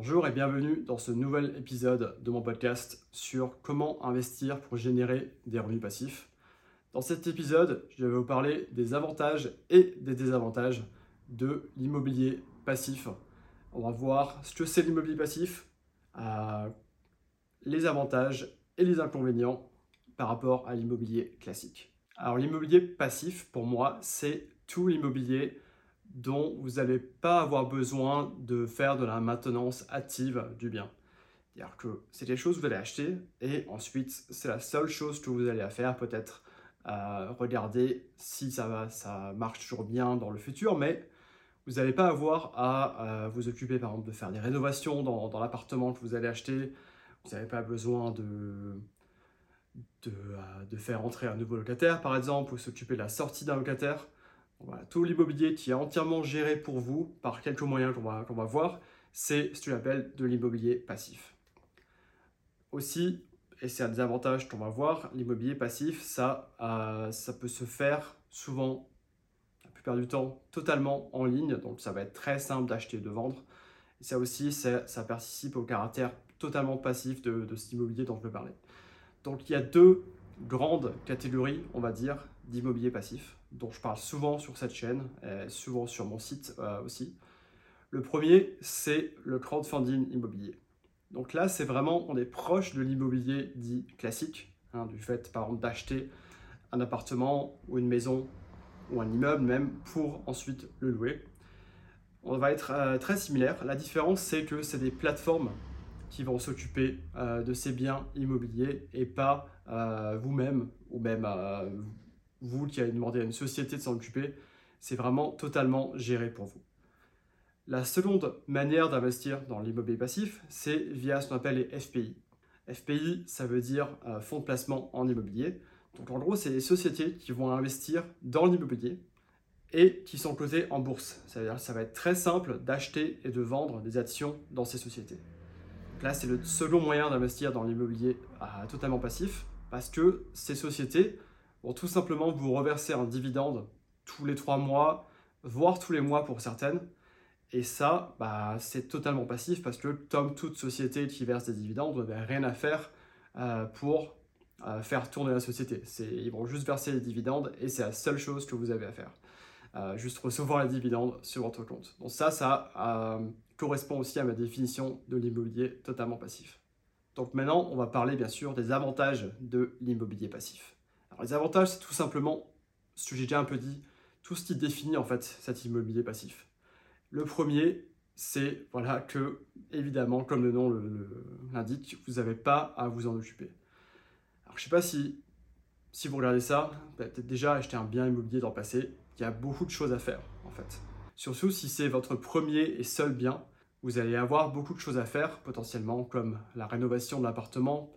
Bonjour et bienvenue dans ce nouvel épisode de mon podcast sur comment investir pour générer des revenus passifs. Dans cet épisode, je vais vous parler des avantages et des désavantages de l'immobilier passif. On va voir ce que c'est l'immobilier passif, euh, les avantages et les inconvénients par rapport à l'immobilier classique. Alors l'immobilier passif, pour moi, c'est tout l'immobilier dont vous n'allez pas avoir besoin de faire de la maintenance active du bien. C'est-à-dire que c'est quelque chose que vous allez acheter et ensuite c'est la seule chose que vous allez faire, peut-être euh, regarder si ça, marche toujours bien dans le futur, mais vous n'allez pas avoir à euh, vous occuper par exemple de faire des rénovations dans, l'appartement que vous allez acheter, vous n'avez pas besoin euh, de, faire entrer un nouveau locataire par exemple, ou s'occuper de la sortie d'un locataire. Tout l'immobilier qui est entièrement géré pour vous par quelques moyens qu'on va, voir, c'est ce que j'appelle de l'immobilier passif. Aussi, et c'est un des avantages qu'on va voir, l'immobilier passif, ça, euh, ça peut se faire souvent, la plupart du temps, totalement en ligne. Donc ça va être très simple d'acheter et de vendre. Et ça aussi, ça, ça participe au caractère totalement passif de, de cet immobilier dont je veux parler. Donc il y a deux grandes catégories, on va dire, d'immobilier passif, dont je parle souvent sur cette chaîne, et souvent sur mon site euh, aussi. Le premier, c'est le crowdfunding immobilier. Donc là, c'est vraiment, on est proche de l'immobilier dit classique, hein, du fait par exemple d'acheter un appartement ou une maison ou un immeuble même pour ensuite le louer. On va être euh, très similaire. La différence, c'est que c'est des plateformes qui vont s'occuper euh, de ces biens immobiliers et pas vous-même ou même vous qui avez demandé à une société de s'en occuper. C'est vraiment totalement géré pour vous. La seconde manière d'investir dans l'immobilier passif, c'est via ce qu'on appelle les FPI. FPI, ça veut dire fonds de placement en immobilier. Donc en gros, c'est les sociétés qui vont investir dans l'immobilier et qui sont cotées en bourse. C'est-à-dire ça va être très simple d'acheter et de vendre des actions dans ces sociétés. Là, c'est le second moyen d'investir dans l'immobilier totalement passif parce que ces sociétés tout simplement vous reverser un dividende tous les trois mois, voire tous les mois pour certaines. Et ça, bah, c'est totalement passif parce que, comme toute société qui verse des dividendes, vous n'avez rien à faire euh, pour euh, faire tourner la société. Ils vont juste verser les dividendes et c'est la seule chose que vous avez à faire. Euh, juste recevoir les dividendes sur votre compte. Donc ça, ça correspond aussi à ma définition de l'immobilier totalement passif. Donc maintenant, on va parler bien sûr des avantages de l'immobilier passif. Les avantages, c'est tout simplement ce que j'ai déjà un peu dit, tout ce qui définit en fait cet immobilier passif. Le premier, c'est voilà que évidemment, comme le nom l'indique, vous n'avez pas à vous en occuper. Alors je sais pas si si vous regardez ça, peut-être déjà acheter un bien immobilier dans le passé, il y a beaucoup de choses à faire en fait. Surtout si c'est votre premier et seul bien, vous allez avoir beaucoup de choses à faire potentiellement, comme la rénovation de l'appartement,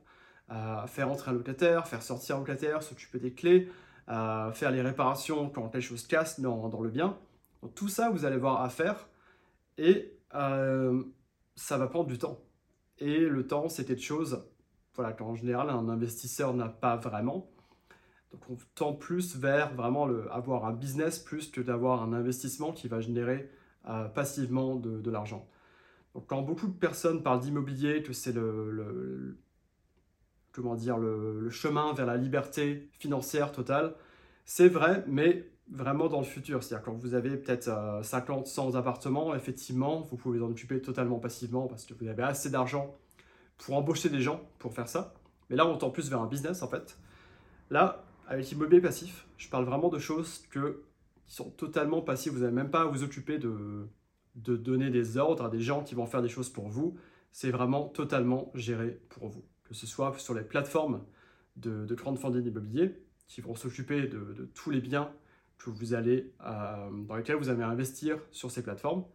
faire entrer un locataire, faire sortir un locataire, s'occuper des clés, euh, faire les réparations quand quelque chose casse dans, dans le bien. Tout ça, vous allez avoir à faire et euh, ça va prendre du temps. Et le temps, c'est quelque chose voilà, qu'en général, un investisseur n'a pas vraiment. Donc on tend plus vers vraiment avoir un business plus que d'avoir un investissement qui va générer euh, passivement de, l'argent. Donc quand beaucoup de personnes parlent d'immobilier, que c'est le, comment dire, le, chemin vers la liberté financière totale, c'est vrai, mais vraiment dans le futur. C'est-à-dire quand vous avez peut-être 50, euh, 100 appartements, effectivement, vous pouvez en occuper totalement passivement parce que vous avez assez d'argent pour embaucher des gens pour faire ça. Mais là, on tend plus vers un business en fait. Là, avec l'immobilier passif, je parle vraiment de choses qui sont totalement passives. Vous n'avez même pas à vous occuper de, de donner des ordres à des gens qui vont faire des choses pour vous. C'est vraiment totalement géré pour vous. Que ce soit sur les plateformes de, de crowdfunding immobilier qui vont s'occuper de, tous les biens euh, dans lesquels vous allez investir sur ces plateformes,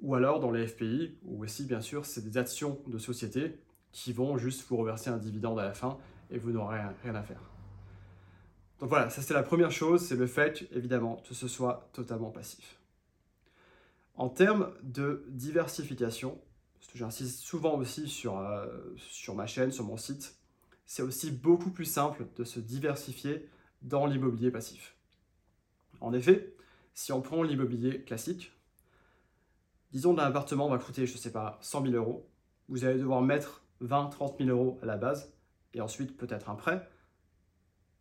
ou alors dans les FPI, ou aussi bien sûr c'est des actions de société qui vont juste vous reverser un dividende à la fin et vous n'aurez rien à faire. Donc voilà, ça c'est la première chose, c'est le fait évidemment que ce soit totalement passif. En termes de diversification, j'insiste souvent aussi sur, euh, sur ma chaîne, sur mon site, c'est aussi beaucoup plus simple de se diversifier dans l'immobilier passif. En effet, si on prend l'immobilier classique, disons un appartement va coûter, je ne sais pas, 100 000 euros. Vous allez devoir mettre 20, 30 000 euros à la base et ensuite peut-être un prêt.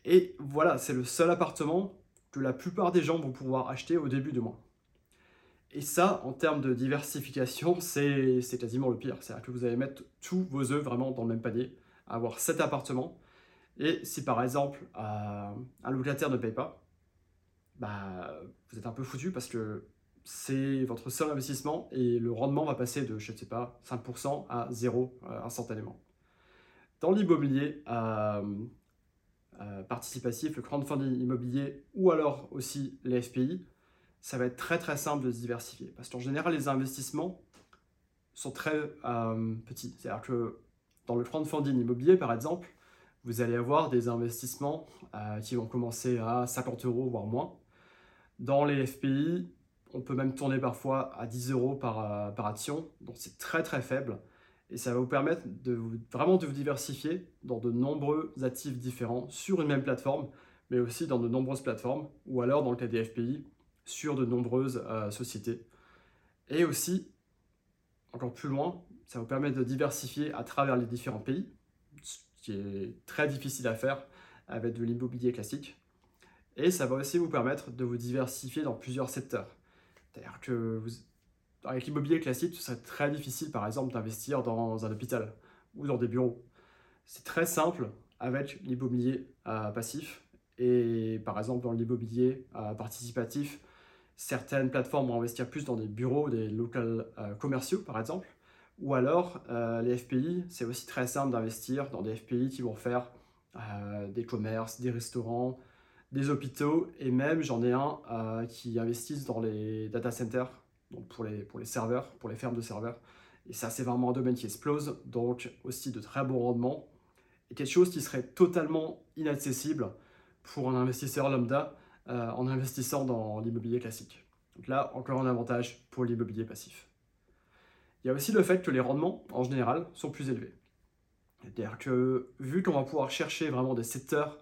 Et voilà, c'est le seul appartement que la plupart des gens vont pouvoir acheter au début du mois. Et ça, en termes de diversification, c'est quasiment le pire. C'est-à-dire que vous allez mettre tous vos œufs vraiment dans le même panier, avoir 7 appartements. Et si par exemple un locataire ne paye pas, bah, vous êtes un peu foutu parce que c'est votre seul investissement et le rendement va passer de, je ne sais pas, 5% à 0 euh, instantanément. Dans l'immobilier euh, euh, participatif, le crowdfunding immobilier ou alors aussi les FPI, ça va être très très simple de se diversifier parce qu'en général, les investissements sont très petits. C'est-à-dire que dans le crowdfunding immobilier, par exemple, vous allez avoir des investissements qui vont commencer à 50 euros, voire moins. Dans les FPI, on peut même tourner parfois à 10 euros par, par action, donc c'est très très faible. Et ça va vous permettre de vraiment de vous diversifier dans de nombreux actifs différents sur une même plateforme, mais aussi dans de nombreuses plateformes, ou alors dans le cas des FPI, sur de nombreuses euh, sociétés. Et aussi, encore plus loin, ça vous permet de diversifier à travers les différents pays, ce qui est très difficile à faire avec de l'immobilier classique. Et ça va aussi vous permettre de vous diversifier dans plusieurs secteurs. C'est-à-dire que avec l'immobilier classique, ce serait très difficile, par exemple, d'investir dans un hôpital ou dans des bureaux. C'est très simple avec l'immobilier euh, passif. Et par exemple, dans l'immobilier euh, participatif, certaines plateformes vont investir plus dans des bureaux, des locaux euh, commerciaux, par exemple. Ou alors, les FPI, c'est aussi très simple d'investir dans des FPI qui vont faire des commerces, des restaurants, des hôpitaux, et même j'en ai un euh, qui investissent dans les data centers, donc pour les, pour les serveurs, pour les fermes de serveurs. Et ça, c'est vraiment un domaine qui explose, donc aussi de très bons rendements, et quelque chose qui serait totalement inaccessible pour un investisseur lambda euh, en investissant dans l'immobilier classique. Donc là, encore un avantage pour l'immobilier passif. Il y a aussi le fait que les rendements, en général, sont plus élevés. C'est-à-dire que vu qu'on va pouvoir chercher vraiment des secteurs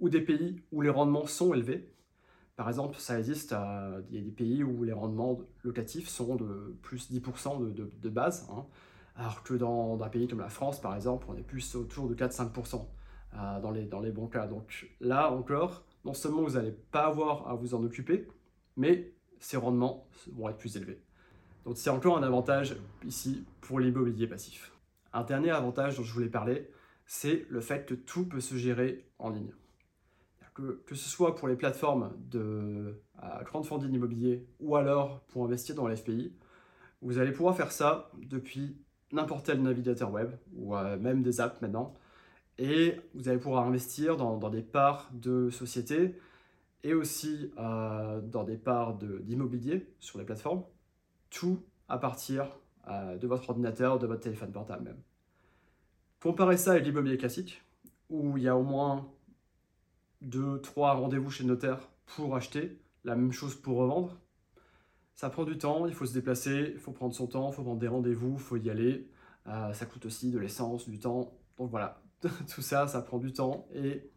ou des pays où les rendements sont élevés. Par exemple, ça existe, euh, il y a des pays où les rendements locatifs sont de plus 10% de, base, hein. alors que dans, un pays comme la France, par exemple, on est plus autour de 4-5% euh, dans, les, dans les bons cas. Donc là encore, non seulement vous n'allez pas avoir à vous en occuper, mais ces rendements vont être plus élevés. Donc c'est encore un avantage ici pour l'immobilier passif. Un dernier avantage dont je voulais parler, c'est le fait que tout peut se gérer en ligne que, ce soit pour les plateformes de crowdfunding immobilier ou alors pour investir dans l'FPI, vous allez pouvoir faire ça depuis n'importe quel navigateur web ou euh, même des apps maintenant. Et vous allez pouvoir investir dans, des parts de sociétés et aussi euh, dans des parts d'immobilier sur les plateformes, tout à partir euh, de votre ordinateur, de votre téléphone portable même. Comparez ça avec l'immobilier classique, où il y a au moins deux, trois rendez-vous chez le notaire pour acheter, la même chose pour revendre. Ça prend du temps, il faut se déplacer, il faut prendre son temps, il faut prendre des rendez-vous, il faut y aller. Euh, ça coûte aussi de l'essence, du temps. Donc voilà, tout ça, ça prend du temps et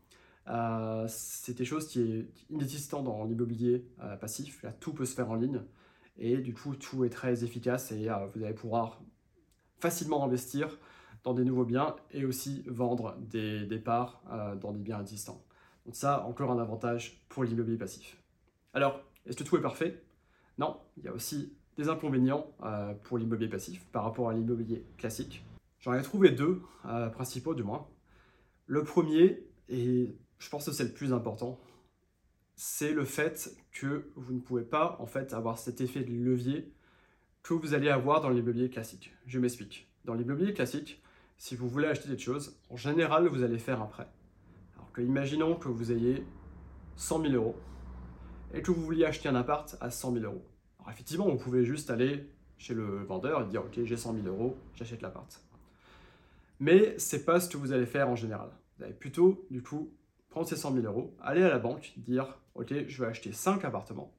euh, c'est des choses qui est inexistant dans l'immobilier euh, passif. Là, tout peut se faire en ligne et du coup, tout est très efficace et vous allez pouvoir facilement investir dans des nouveaux biens et aussi vendre des, des parts dans des biens existants. Donc ça, encore un avantage pour l'immobilier passif. Alors, est-ce que tout est parfait? Non, il y a aussi des inconvénients euh, pour l'immobilier passif par rapport à l'immobilier classique. J'en ai trouvé deux euh, principaux du moins. Le premier, et je pense que c'est le plus important, c'est le fait que vous ne pouvez pas en fait avoir cet effet de levier que vous allez avoir dans l'immobilier classique. Je m'explique. Dans l'immobilier classique, si vous voulez acheter des choses, en général, vous allez faire un prêt imaginons que vous ayez 100 000 euros et que vous vouliez acheter un appart à 100 000 euros. Alors effectivement, vous pouvez juste aller chez le vendeur et dire ok, j'ai 100 000 euros, j'achète l'appart. Mais c'est pas ce que vous allez faire en général. Vous allez plutôt, du coup, prendre ces 100 000 euros, aller à la banque, dire ok, je vais acheter 5 appartements,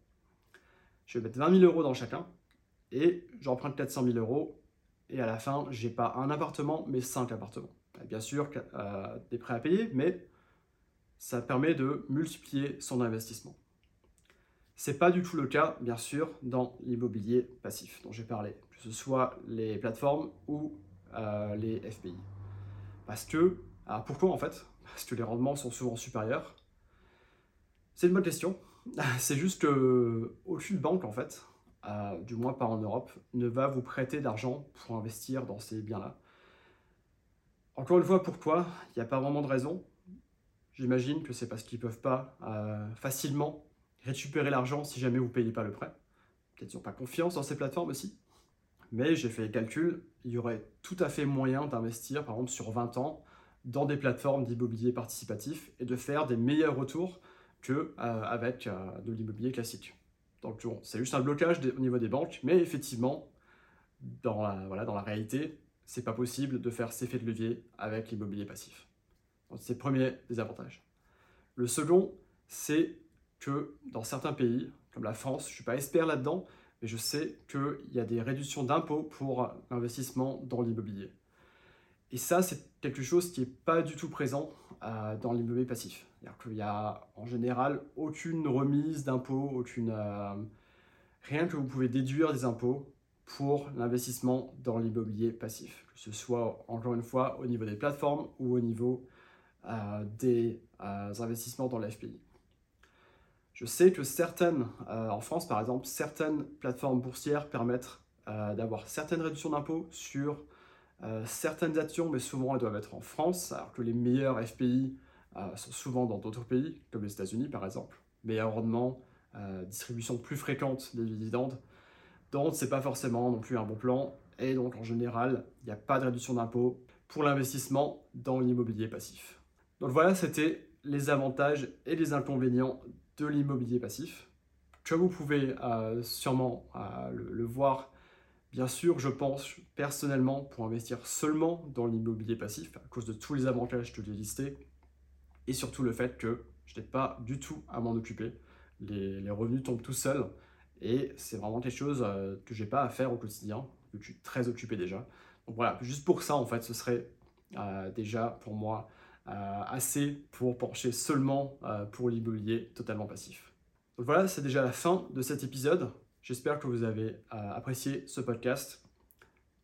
je vais mettre 20 000 euros dans chacun et j'emprunte 400 000 euros et à la fin, j'ai pas un appartement mais 5 appartements. Bien sûr, euh, des prêts à payer, mais ça permet de multiplier son investissement. C'est pas du tout le cas, bien sûr, dans l'immobilier passif dont j'ai parlé, que ce soit les plateformes ou euh, les FPI. Parce que, alors pourquoi en fait? Parce que les rendements sont souvent supérieurs. C'est une bonne question. C'est juste que aucune banque en fait, euh, du moins pas en Europe, ne va vous prêter d'argent pour investir dans ces biens-là. Encore une fois, pourquoi? Il n'y a pas vraiment de raison. J'imagine que c'est parce qu'ils ne peuvent pas euh, facilement récupérer l'argent si jamais vous ne payez pas le prêt. Peut-être qu'ils n'ont pas confiance dans ces plateformes aussi. Mais j'ai fait les calculs, il y aurait tout à fait moyen d'investir, par exemple, sur 20 ans, dans des plateformes d'immobilier participatif et de faire des meilleurs retours qu'avec euh, euh, de l'immobilier classique. Donc c'est juste un blocage au niveau des banques, mais effectivement, dans la, voilà, dans la réalité, c'est pas possible de faire cet effet de levier avec l'immobilier passif. Donc c'est le premier désavantage. Le second, c'est que dans certains pays, comme la France, je ne suis pas expert là-dedans, mais je sais qu'il y a des réductions d'impôts pour l'investissement dans l'immobilier. Et ça, c'est quelque chose qui n'est pas du tout présent euh, dans l'immobilier passif. C'est-à-dire qu'il n'y a en général aucune remise d'impôts, aucune, euh, rien que vous pouvez déduire des impôts pour l'investissement dans l'immobilier passif, que ce soit encore une fois au niveau des plateformes ou au niveau euh, des investissements dans l'FPI. Je sais que certaines, euh, en France par exemple, certaines plateformes boursières permettent euh, d'avoir certaines réductions d'impôts sur euh, certaines actions, mais souvent elles doivent être en France, alors que les meilleurs FPI sont souvent dans d'autres pays, comme les États-Unis par exemple. Meilleur rendement, distribution plus fréquente des dividendes. Donc c'est pas forcément non plus un bon plan, et donc en général, il n'y a pas de réduction d'impôts pour l'investissement dans l'immobilier passif. Donc voilà, c'était les avantages et les inconvénients de l'immobilier passif. Comme vous pouvez euh, sûrement euh, le, voir, bien sûr, je pense personnellement pour investir seulement dans l'immobilier passif, à cause de tous les avantages que j'ai listés, et surtout le fait que je n'ai pas du tout à m'en occuper. Les, revenus tombent tout seuls, et c'est vraiment quelque chose euh, que j'ai pas à faire au quotidien, que je suis très occupé déjà. Donc voilà, juste pour ça, en fait, ce serait déjà pour moi euh, assez pour pencher seulement euh, pour l'immobilier totalement passif. Donc voilà, c'est déjà la fin de cet épisode. J'espère que vous avez euh, apprécié ce podcast.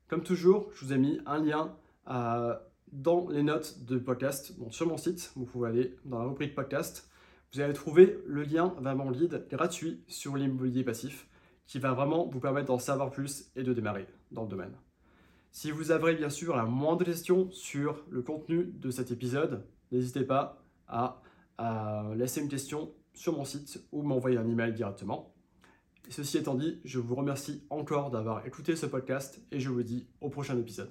Comme toujours, je vous ai mis un lien dans les notes de podcast donc sur mon site. Vous pouvez aller dans la rubrique podcast. Vous allez trouver le lien vers mon guide gratuit sur l'immobilier passif qui va vraiment vous permettre d'en savoir plus et de démarrer dans le domaine. Si vous avez bien sûr la moindre question sur le contenu de cet épisode, n'hésitez pas à, laisser une question sur mon site ou m'envoyer un email directement. ceci étant dit, je vous remercie encore d'avoir écouté ce podcast et je vous dis au prochain épisode.